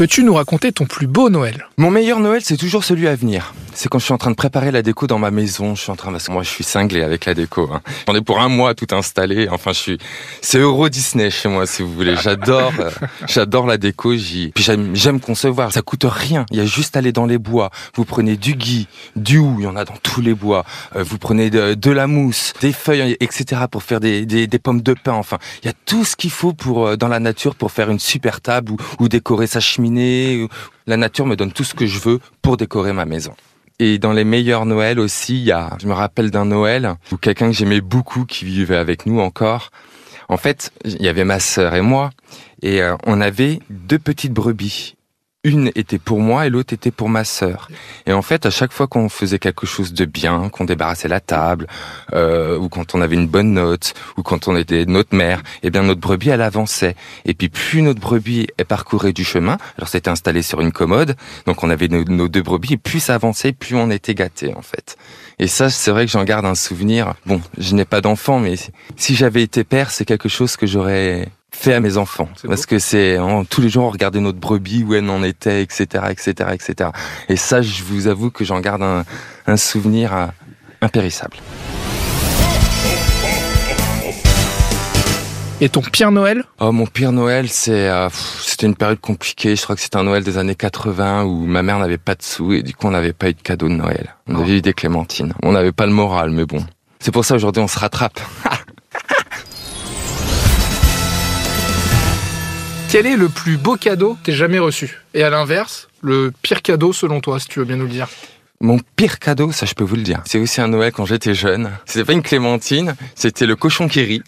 Peux-tu nous raconter ton plus beau Noël? Mon meilleur Noël, c'est toujours celui à venir. C'est quand je suis en train de préparer la déco dans ma maison. Je suis en train, parce que moi, je suis cinglé avec la déco. Hein. J'en ai pour un mois tout installé. Enfin, je suis, c'est Euro Disney chez moi, si vous voulez. J'adore, euh, j'adore la déco. J'y, puis j'aime, j'aime concevoir. Ça coûte rien. Il y a juste à aller dans les bois. Vous prenez du gui, du hou, il y en a dans tous les bois. Euh, vous prenez de, la mousse, des feuilles, etc. pour faire des, des, des pommes de pin. Enfin, il y a tout ce qu'il faut pour euh, dans la nature pour faire une super table ou, ou décorer sa cheminée. La nature me donne tout ce que je veux pour décorer ma maison. Et dans les meilleurs Noëls aussi, il y a, je me rappelle d'un Noël où quelqu'un que j'aimais beaucoup qui vivait avec nous encore. En fait, il y avait ma sœur et moi, et euh, on avait deux petites brebis une était pour moi et l'autre était pour ma sœur. Et en fait, à chaque fois qu'on faisait quelque chose de bien, qu'on débarrassait la table, euh, ou quand on avait une bonne note, ou quand on était notre mère, eh bien notre brebis elle avançait. Et puis plus notre brebis est parcourait du chemin, alors c'était installé sur une commode, donc on avait nos, deux brebis, et plus ça avançait, plus on était gâté en fait. Et ça, c'est vrai que j'en garde un souvenir. Bon, je n'ai pas d'enfant, mais si j'avais été père, c'est quelque chose que j'aurais fait à mes enfants. Parce que c'est tous les jours on regardait notre brebis où elle en était etc etc etc et ça je vous avoue que j'en garde un, un souvenir euh, impérissable. Et ton pire Noël? Oh mon pire Noël c'est euh, c'était une période compliquée. Je crois que c'était un Noël des années 80 où ma mère n'avait pas de sous et du coup on n'avait pas eu de cadeau de Noël. On avait oh. eu des clémentines. On n'avait pas le moral mais bon. C'est pour ça aujourd'hui on se rattrape Quel est le plus beau cadeau que tu jamais reçu? Et à l'inverse, le pire cadeau selon toi, si tu veux bien nous le dire mon pire cadeau, ça je peux vous le dire. C'est aussi un Noël quand j'étais jeune. C'était pas une clémentine, c'était le cochon qui rit.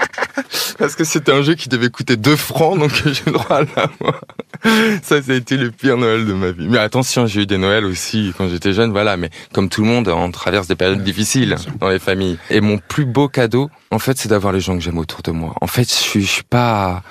Parce que c'était un jeu qui devait coûter 2 francs, donc j'ai le droit à moi. Ça, ça a été le pire Noël de ma vie. Mais attention, j'ai eu des Noëls aussi quand j'étais jeune, voilà. Mais comme tout le monde, on traverse des périodes difficiles dans les familles. Et mon plus beau cadeau, en fait, c'est d'avoir les gens que j'aime autour de moi. En fait, je suis, je suis pas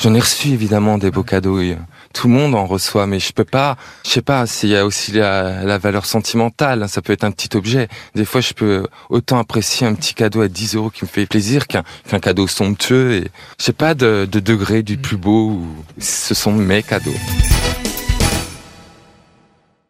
J'en ai reçu évidemment des beaux cadeaux. Et tout le monde en reçoit, mais je peux pas. Je sais pas s'il y a aussi la, valeur sentimentale. Ça peut être un petit objet. Des fois, je peux autant apprécier un petit cadeau à 10 euros qui me fait plaisir qu'un cadeau somptueux. Et je sais pas de, de degré du plus beau. ce sont mes cadeaux.